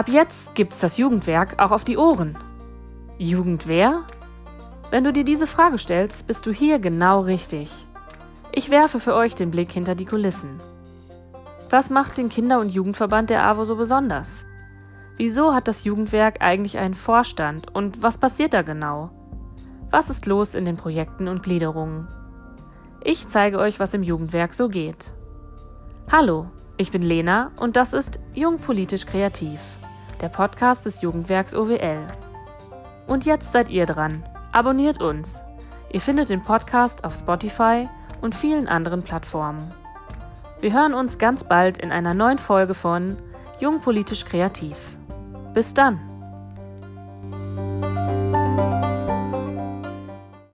Ab jetzt gibt's das Jugendwerk auch auf die Ohren. Jugendwehr? Wenn du dir diese Frage stellst, bist du hier genau richtig. Ich werfe für euch den Blick hinter die Kulissen. Was macht den Kinder- und Jugendverband der AWO so besonders? Wieso hat das Jugendwerk eigentlich einen Vorstand und was passiert da genau? Was ist los in den Projekten und Gliederungen? Ich zeige euch, was im Jugendwerk so geht. Hallo, ich bin Lena und das ist Jung Politisch Kreativ, der Podcast des Jugendwerks OWL. Und jetzt seid ihr dran. Abonniert uns. Ihr findet den Podcast auf Spotify und vielen anderen Plattformen. Wir hören uns ganz bald in einer neuen Folge von Jung Politisch Kreativ. Bis dann!